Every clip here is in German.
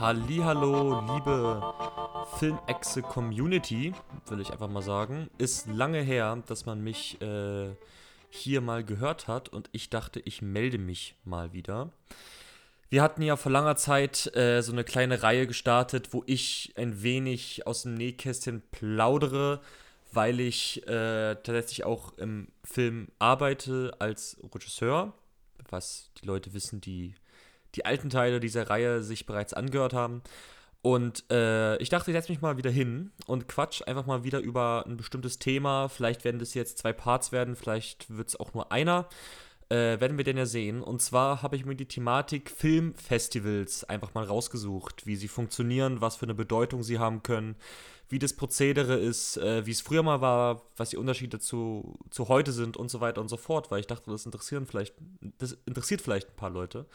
Hallo, liebe Filmexe Community, will ich einfach mal sagen. Ist lange her, dass man mich äh, hier mal gehört hat und ich dachte, ich melde mich mal wieder. Wir hatten ja vor langer Zeit äh, so eine kleine Reihe gestartet, wo ich ein wenig aus dem Nähkästchen plaudere, weil ich äh, tatsächlich auch im Film arbeite als Regisseur, was die Leute wissen, die die alten Teile dieser Reihe sich bereits angehört haben. Und äh, ich dachte, ich setze mich mal wieder hin und quatsch einfach mal wieder über ein bestimmtes Thema. Vielleicht werden das jetzt zwei Parts werden, vielleicht wird es auch nur einer. Äh, werden wir denn ja sehen. Und zwar habe ich mir die Thematik Filmfestivals einfach mal rausgesucht, wie sie funktionieren, was für eine Bedeutung sie haben können, wie das Prozedere ist, äh, wie es früher mal war, was die Unterschiede zu, zu heute sind und so weiter und so fort, weil ich dachte, das interessieren vielleicht, das interessiert vielleicht ein paar Leute.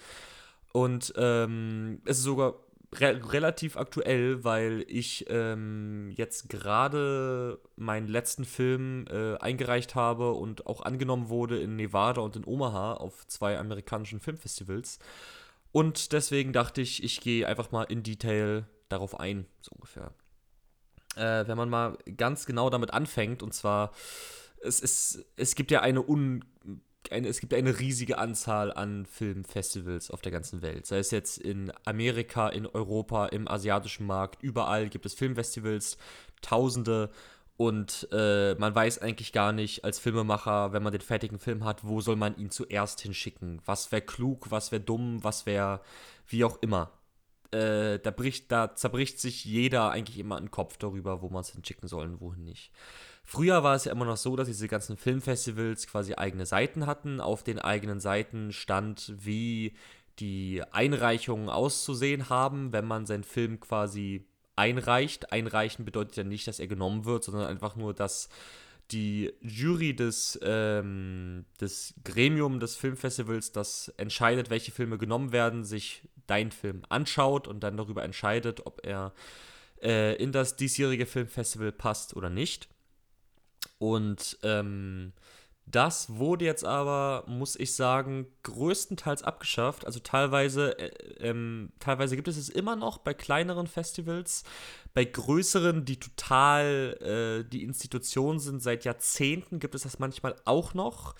Und ähm, es ist sogar re relativ aktuell, weil ich ähm, jetzt gerade meinen letzten Film äh, eingereicht habe und auch angenommen wurde in Nevada und in Omaha auf zwei amerikanischen Filmfestivals. Und deswegen dachte ich, ich gehe einfach mal in Detail darauf ein, so ungefähr. Äh, wenn man mal ganz genau damit anfängt, und zwar, es, ist, es gibt ja eine un eine, es gibt eine riesige Anzahl an Filmfestivals auf der ganzen Welt. Sei es jetzt in Amerika, in Europa, im asiatischen Markt, überall gibt es Filmfestivals, Tausende. Und äh, man weiß eigentlich gar nicht als Filmemacher, wenn man den fertigen Film hat, wo soll man ihn zuerst hinschicken? Was wäre klug, was wäre dumm, was wäre wie auch immer. Äh, da, bricht, da zerbricht sich jeder eigentlich immer einen Kopf darüber, wo man es hinschicken soll und wohin nicht. Früher war es ja immer noch so, dass diese ganzen Filmfestivals quasi eigene Seiten hatten. Auf den eigenen Seiten stand, wie die Einreichungen auszusehen haben, wenn man seinen Film quasi einreicht. Einreichen bedeutet ja nicht, dass er genommen wird, sondern einfach nur, dass die Jury des, ähm, des Gremium des Filmfestivals, das entscheidet, welche Filme genommen werden, sich deinen Film anschaut und dann darüber entscheidet, ob er äh, in das diesjährige Filmfestival passt oder nicht. Und ähm, das wurde jetzt aber, muss ich sagen, größtenteils abgeschafft. Also teilweise, äh, ähm, teilweise gibt es es immer noch bei kleineren Festivals. Bei größeren, die total äh, die Institution sind seit Jahrzehnten, gibt es das manchmal auch noch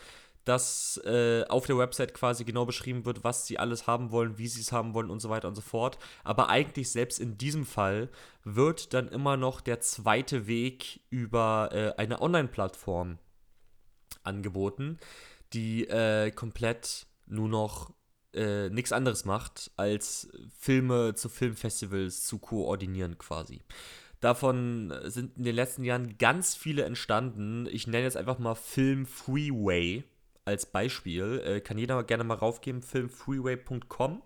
dass äh, auf der Website quasi genau beschrieben wird, was sie alles haben wollen, wie sie es haben wollen und so weiter und so fort. Aber eigentlich selbst in diesem Fall wird dann immer noch der zweite Weg über äh, eine Online-Plattform angeboten, die äh, komplett nur noch äh, nichts anderes macht, als Filme zu Filmfestivals zu koordinieren quasi. Davon sind in den letzten Jahren ganz viele entstanden. Ich nenne jetzt einfach mal Film Freeway als Beispiel. Äh, kann jeder gerne mal raufgeben, filmfreeway.com.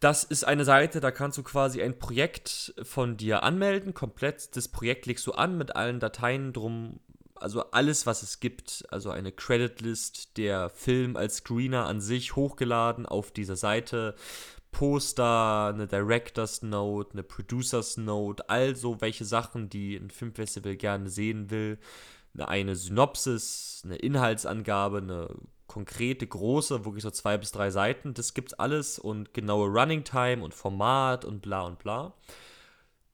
Das ist eine Seite, da kannst du quasi ein Projekt von dir anmelden, komplett. Das Projekt legst du an mit allen Dateien drum, also alles, was es gibt. Also eine Creditlist, der Film als Screener an sich hochgeladen auf dieser Seite. Poster, eine Director's Note, eine Producer's Note, also welche Sachen, die ein Filmfestival gerne sehen will eine Synopsis, eine Inhaltsangabe, eine konkrete, große, wirklich so zwei bis drei Seiten. Das gibt's alles und genaue Running Time und Format und bla und bla.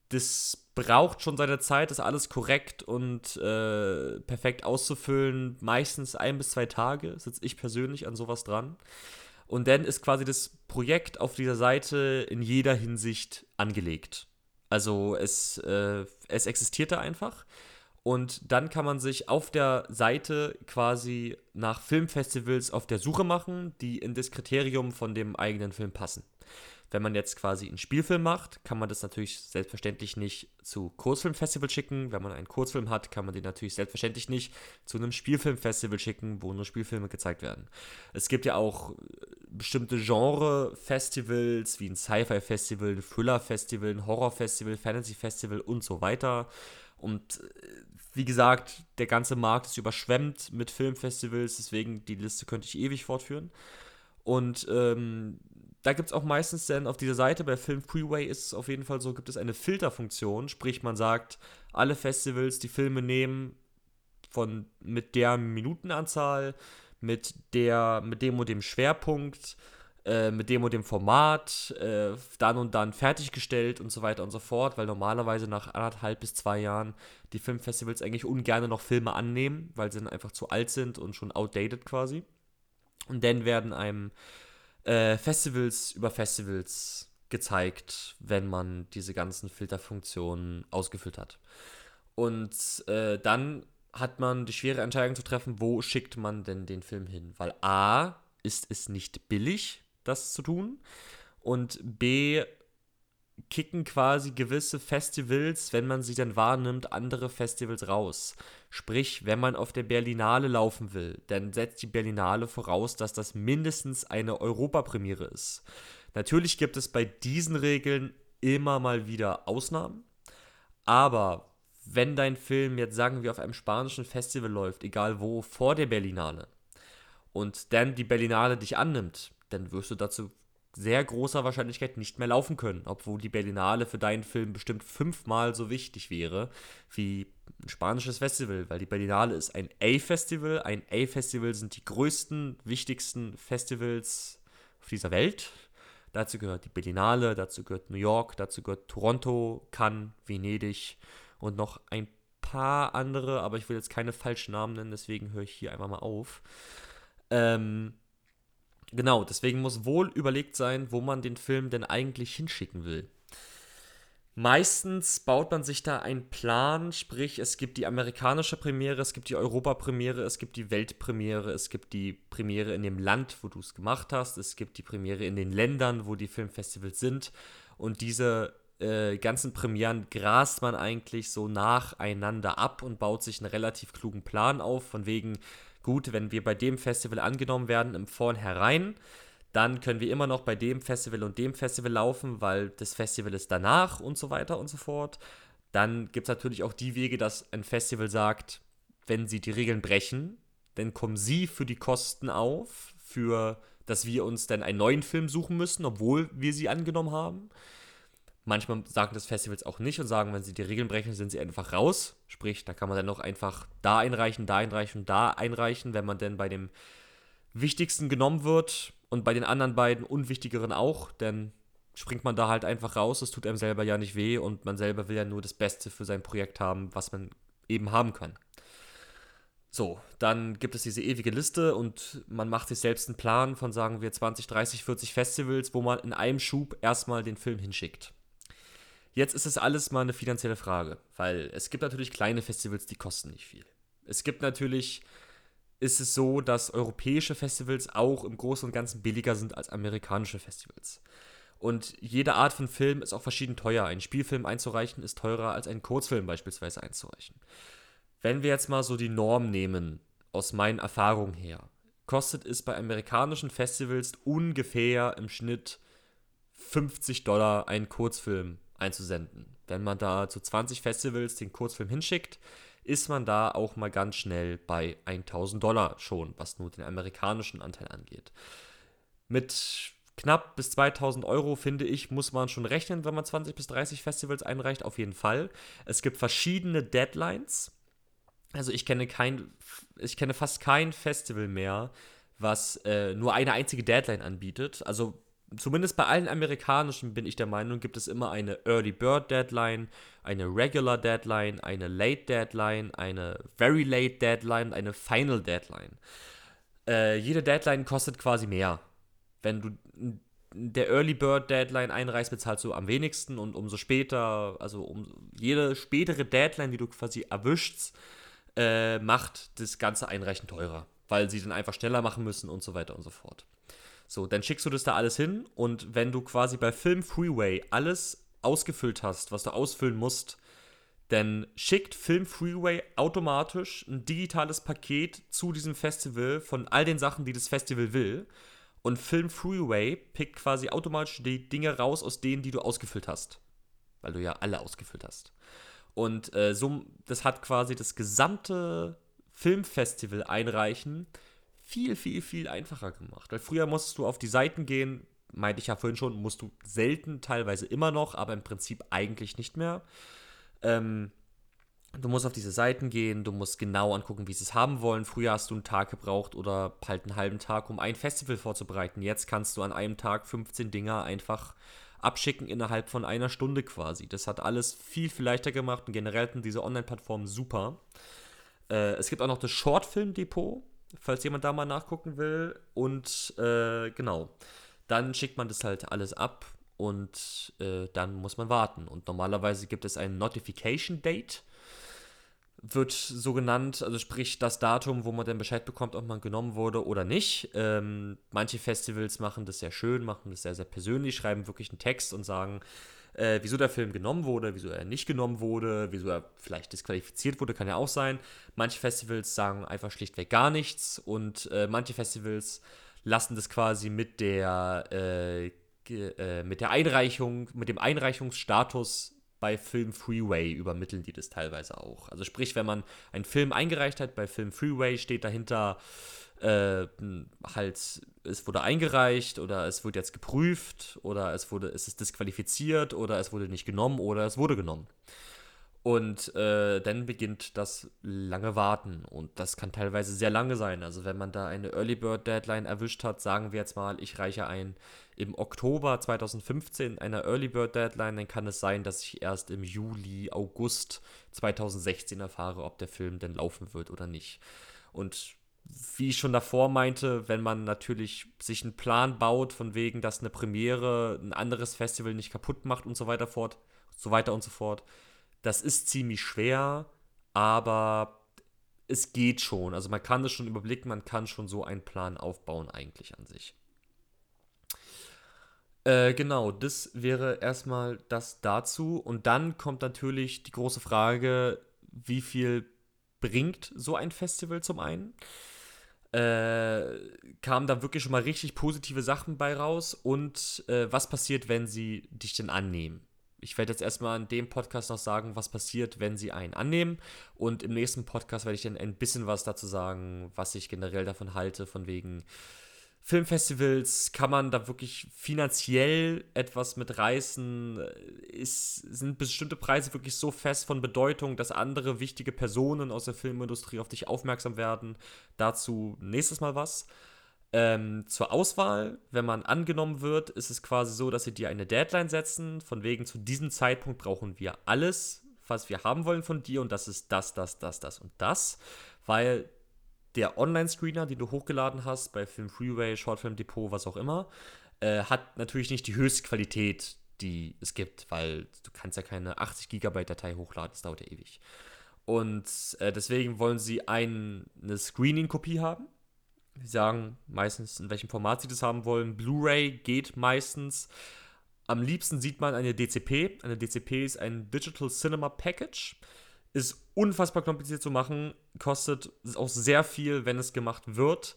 Das braucht schon seine Zeit, das alles korrekt und äh, perfekt auszufüllen. Meistens ein bis zwei Tage sitze ich persönlich an sowas dran. Und dann ist quasi das Projekt auf dieser Seite in jeder Hinsicht angelegt. Also es, äh, es existierte einfach. Und dann kann man sich auf der Seite quasi nach Filmfestivals auf der Suche machen, die in das Kriterium von dem eigenen Film passen. Wenn man jetzt quasi einen Spielfilm macht, kann man das natürlich selbstverständlich nicht zu Kurzfilmfestival schicken. Wenn man einen Kurzfilm hat, kann man den natürlich selbstverständlich nicht zu einem Spielfilmfestival schicken, wo nur Spielfilme gezeigt werden. Es gibt ja auch bestimmte Genre-Festivals, wie ein Sci-Fi-Festival, ein Thriller-Festival, ein Horror-Festival, Fantasy-Festival und so weiter. Und äh, wie gesagt, der ganze Markt ist überschwemmt mit Filmfestivals, deswegen die Liste könnte ich ewig fortführen. Und ähm, da gibt es auch meistens dann auf dieser Seite bei Film Freeway ist es auf jeden Fall so, gibt es eine Filterfunktion, sprich man sagt, alle Festivals, die Filme nehmen von mit der Minutenanzahl, mit der mit dem und dem Schwerpunkt äh, mit dem und dem Format, äh, dann und dann fertiggestellt und so weiter und so fort, weil normalerweise nach anderthalb bis zwei Jahren die Filmfestivals eigentlich ungern noch Filme annehmen, weil sie dann einfach zu alt sind und schon outdated quasi. Und dann werden einem äh, Festivals über Festivals gezeigt, wenn man diese ganzen Filterfunktionen ausgefüllt hat. Und äh, dann hat man die schwere Entscheidung zu treffen, wo schickt man denn den Film hin? Weil A ist es nicht billig, das zu tun. Und B kicken quasi gewisse Festivals, wenn man sie dann wahrnimmt, andere Festivals raus. Sprich, wenn man auf der Berlinale laufen will, dann setzt die Berlinale voraus, dass das mindestens eine Europapremiere ist. Natürlich gibt es bei diesen Regeln immer mal wieder Ausnahmen, aber wenn dein Film jetzt sagen wir auf einem spanischen Festival läuft, egal wo, vor der Berlinale und dann die Berlinale dich annimmt, dann wirst du dazu sehr großer Wahrscheinlichkeit nicht mehr laufen können, obwohl die Berlinale für deinen Film bestimmt fünfmal so wichtig wäre wie ein spanisches Festival, weil die Berlinale ist ein A-Festival. Ein A-Festival sind die größten, wichtigsten Festivals auf dieser Welt. Dazu gehört die Berlinale, dazu gehört New York, dazu gehört Toronto, Cannes, Venedig und noch ein paar andere, aber ich will jetzt keine falschen Namen nennen, deswegen höre ich hier einfach mal auf. Ähm, genau, deswegen muss wohl überlegt sein, wo man den Film denn eigentlich hinschicken will. Meistens baut man sich da einen Plan, sprich es gibt die amerikanische Premiere, es gibt die Europapremiere, es gibt die Weltpremiere, es gibt die Premiere in dem Land, wo du es gemacht hast, es gibt die Premiere in den Ländern, wo die Filmfestivals sind und diese äh, ganzen Premieren grast man eigentlich so nacheinander ab und baut sich einen relativ klugen Plan auf, von wegen, gut, wenn wir bei dem Festival angenommen werden im Vornherein, dann können wir immer noch bei dem Festival und dem Festival laufen, weil das Festival ist danach und so weiter und so fort. Dann gibt es natürlich auch die Wege, dass ein Festival sagt, wenn sie die Regeln brechen, dann kommen sie für die Kosten auf, für dass wir uns dann einen neuen Film suchen müssen, obwohl wir sie angenommen haben. Manchmal sagen das Festivals auch nicht und sagen, wenn sie die Regeln brechen, sind sie einfach raus. Sprich, da kann man dann noch einfach da einreichen, da einreichen, da einreichen, wenn man denn bei dem wichtigsten genommen wird und bei den anderen beiden unwichtigeren auch, dann springt man da halt einfach raus. Es tut einem selber ja nicht weh und man selber will ja nur das Beste für sein Projekt haben, was man eben haben kann. So, dann gibt es diese ewige Liste und man macht sich selbst einen Plan von, sagen wir, 20, 30, 40 Festivals, wo man in einem Schub erstmal den Film hinschickt. Jetzt ist es alles mal eine finanzielle Frage, weil es gibt natürlich kleine Festivals, die kosten nicht viel. Es gibt natürlich, ist es so, dass europäische Festivals auch im Großen und Ganzen billiger sind als amerikanische Festivals. Und jede Art von Film ist auch verschieden teuer. Ein Spielfilm einzureichen ist teurer als einen Kurzfilm beispielsweise einzureichen. Wenn wir jetzt mal so die Norm nehmen, aus meinen Erfahrungen her, kostet es bei amerikanischen Festivals ungefähr im Schnitt 50 Dollar einen Kurzfilm einzusenden. Wenn man da zu 20 Festivals den Kurzfilm hinschickt, ist man da auch mal ganz schnell bei 1000 Dollar schon, was nur den amerikanischen Anteil angeht. Mit knapp bis 2000 Euro, finde ich, muss man schon rechnen, wenn man 20 bis 30 Festivals einreicht, auf jeden Fall. Es gibt verschiedene Deadlines. Also ich kenne kein, ich kenne fast kein Festival mehr, was äh, nur eine einzige Deadline anbietet. Also zumindest bei allen amerikanischen bin ich der Meinung, gibt es immer eine Early Bird Deadline, eine Regular Deadline, eine Late Deadline, eine Very Late Deadline, eine Final Deadline. Äh, jede Deadline kostet quasi mehr. Wenn du der Early Bird Deadline einreichst, bezahlst du am wenigsten und umso später, also um jede spätere Deadline, die du quasi erwischst, äh, macht das ganze Einreichen teurer, weil sie dann einfach schneller machen müssen und so weiter und so fort. So, dann schickst du das da alles hin und wenn du quasi bei Film Freeway alles ausgefüllt hast, was du ausfüllen musst, dann schickt Film Freeway automatisch ein digitales Paket zu diesem Festival von all den Sachen, die das Festival will. Und Film Freeway pickt quasi automatisch die Dinge raus aus denen, die du ausgefüllt hast. Weil du ja alle ausgefüllt hast. Und äh, so, das hat quasi das gesamte Filmfestival einreichen viel, viel, viel einfacher gemacht. Weil früher musstest du auf die Seiten gehen, meinte ich ja vorhin schon, musst du selten, teilweise immer noch, aber im Prinzip eigentlich nicht mehr. Ähm, Du musst auf diese Seiten gehen, du musst genau angucken, wie sie es haben wollen. Früher hast du einen Tag gebraucht oder halt einen halben Tag, um ein Festival vorzubereiten. Jetzt kannst du an einem Tag 15 Dinger einfach abschicken innerhalb von einer Stunde quasi. Das hat alles viel, viel leichter gemacht und generell sind diese Online-Plattformen super. Äh, es gibt auch noch das Shortfilm-Depot, falls jemand da mal nachgucken will. Und äh, genau, dann schickt man das halt alles ab und äh, dann muss man warten. Und normalerweise gibt es ein Notification Date wird so genannt, also sprich das Datum, wo man dann Bescheid bekommt, ob man genommen wurde oder nicht. Ähm, manche Festivals machen das sehr schön, machen das sehr, sehr persönlich, schreiben wirklich einen Text und sagen, äh, wieso der Film genommen wurde, wieso er nicht genommen wurde, wieso er vielleicht disqualifiziert wurde, kann ja auch sein. Manche Festivals sagen einfach schlichtweg gar nichts und äh, manche Festivals lassen das quasi mit der, äh, äh mit der Einreichung, mit dem Einreichungsstatus bei Film Freeway übermitteln die das teilweise auch. Also sprich, wenn man einen Film eingereicht hat, bei Film Freeway steht dahinter äh, halt, es wurde eingereicht oder es wurde jetzt geprüft oder es wurde, es ist disqualifiziert oder es wurde nicht genommen oder es wurde genommen. Und äh, dann beginnt das lange Warten. Und das kann teilweise sehr lange sein. Also wenn man da eine Early Bird Deadline erwischt hat, sagen wir jetzt mal, ich reiche ein im Oktober 2015 einer Early Bird Deadline, dann kann es sein, dass ich erst im Juli, August 2016 erfahre, ob der Film denn laufen wird oder nicht. Und wie ich schon davor meinte, wenn man natürlich sich einen Plan baut, von wegen, dass eine Premiere ein anderes Festival nicht kaputt macht und so weiter fort, so weiter und so fort, das ist ziemlich schwer, aber es geht schon. Also man kann das schon überblicken, man kann schon so einen Plan aufbauen eigentlich an sich. Äh, genau, das wäre erstmal das dazu. Und dann kommt natürlich die große Frage, wie viel bringt so ein Festival zum einen? Äh, kamen da wirklich schon mal richtig positive Sachen bei raus und äh, was passiert, wenn sie dich denn annehmen? ich werde jetzt erstmal in dem Podcast noch sagen, was passiert, wenn sie einen annehmen. Und im nächsten Podcast werde ich dann ein bisschen was dazu sagen, was ich generell davon halte, von wegen Filmfestivals. Kann man da wirklich finanziell etwas mit reißen? Ist, sind bestimmte Preise wirklich so fest von Bedeutung, dass andere wichtige Personen aus der Filmindustrie auf dich aufmerksam werden? Dazu nächstes Mal was. Ähm, zur Auswahl, wenn man angenommen wird, ist es quasi so, dass sie dir eine Deadline setzen, von wegen zu diesem Zeitpunkt brauchen wir alles, was wir haben wollen von dir und das ist das, das, das, das und das, weil der Online-Screener, den du hochgeladen hast, bei Film Freeway, Shortfilm Depot, was auch immer, äh, hat natürlich nicht die höchste Qualität, die es gibt, weil du kannst ja keine 80 GB Datei hochladen, das dauert ja ewig. Und äh, deswegen wollen sie ein, eine Screening-Kopie haben Sie sagen meistens, in welchem Format sie das haben wollen. Blu-ray geht meistens. Am liebsten sieht man eine DCP. Eine DCP ist ein Digital Cinema Package. Ist unfassbar kompliziert zu machen, kostet auch sehr viel, wenn es gemacht wird.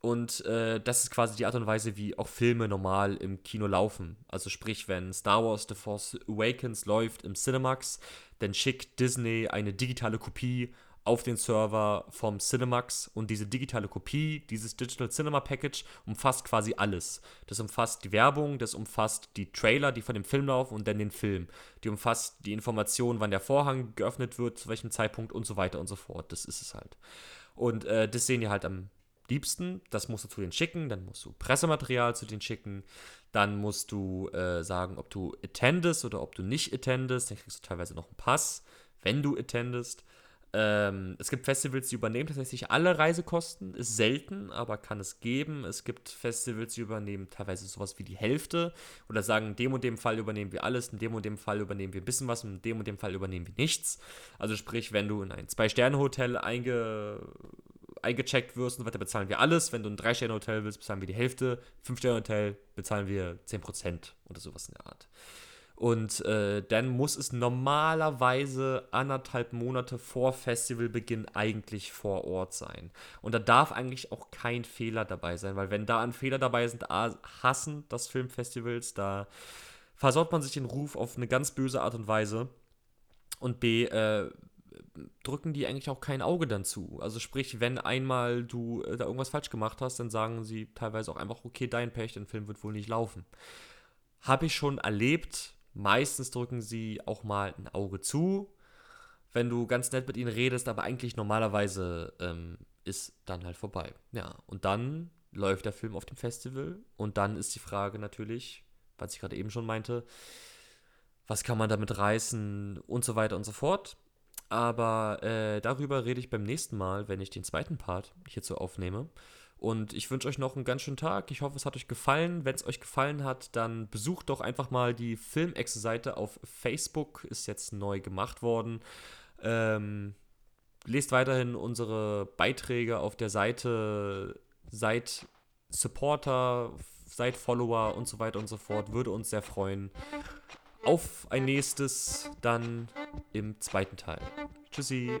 Und äh, das ist quasi die Art und Weise, wie auch Filme normal im Kino laufen. Also sprich, wenn Star Wars The Force Awakens läuft im Cinemax, dann schickt Disney eine digitale Kopie auf den Server vom Cinemax und diese digitale Kopie, dieses Digital Cinema Package umfasst quasi alles. Das umfasst die Werbung, das umfasst die Trailer, die von dem Film laufen und dann den Film. Die umfasst die Information, wann der Vorhang geöffnet wird, zu welchem Zeitpunkt und so weiter und so fort. Das ist es halt. Und äh, das sehen die halt am liebsten. Das musst du zu denen schicken, dann musst du Pressematerial zu denen schicken, dann musst du äh, sagen, ob du attendest oder ob du nicht attendest. Dann kriegst du teilweise noch einen Pass, wenn du attendest. Ähm, es gibt Festivals, die übernehmen tatsächlich alle Reisekosten. Ist selten, aber kann es geben. Es gibt Festivals, die übernehmen teilweise sowas wie die Hälfte oder sagen, in dem und dem Fall übernehmen wir alles, in dem und dem Fall übernehmen wir ein bisschen was, in dem und dem Fall übernehmen wir nichts. Also sprich, wenn du in ein Zwei-Sterne-Hotel einge eingecheckt wirst und weiter bezahlen wir alles. Wenn du ein Drei-Sterne-Hotel willst, bezahlen wir die Hälfte. Fünf-Sterne-Hotel bezahlen wir 10% oder sowas in der Art. Und äh, dann muss es normalerweise anderthalb Monate vor Festivalbeginn eigentlich vor Ort sein. Und da darf eigentlich auch kein Fehler dabei sein, weil wenn da ein Fehler dabei sind, A, hassen das Filmfestivals, da versaut man sich den Ruf auf eine ganz böse Art und Weise. Und B, äh, drücken die eigentlich auch kein Auge dann zu. Also sprich, wenn einmal du äh, da irgendwas falsch gemacht hast, dann sagen sie teilweise auch einfach, okay, dein Pech, dein Film wird wohl nicht laufen. Habe ich schon erlebt, Meistens drücken sie auch mal ein Auge zu. wenn du ganz nett mit ihnen redest, aber eigentlich normalerweise ähm, ist dann halt vorbei. Ja, und dann läuft der Film auf dem Festival und dann ist die Frage natürlich, was ich gerade eben schon meinte, was kann man damit reißen und so weiter und so fort. Aber äh, darüber rede ich beim nächsten Mal, wenn ich den zweiten Part hierzu aufnehme. Und ich wünsche euch noch einen ganz schönen Tag. Ich hoffe, es hat euch gefallen. Wenn es euch gefallen hat, dann besucht doch einfach mal die Filmexe-Seite auf Facebook. Ist jetzt neu gemacht worden. Ähm, lest weiterhin unsere Beiträge auf der Seite. Seid Supporter, seid Follower und so weiter und so fort. Würde uns sehr freuen auf ein nächstes dann im zweiten Teil. Tschüssi.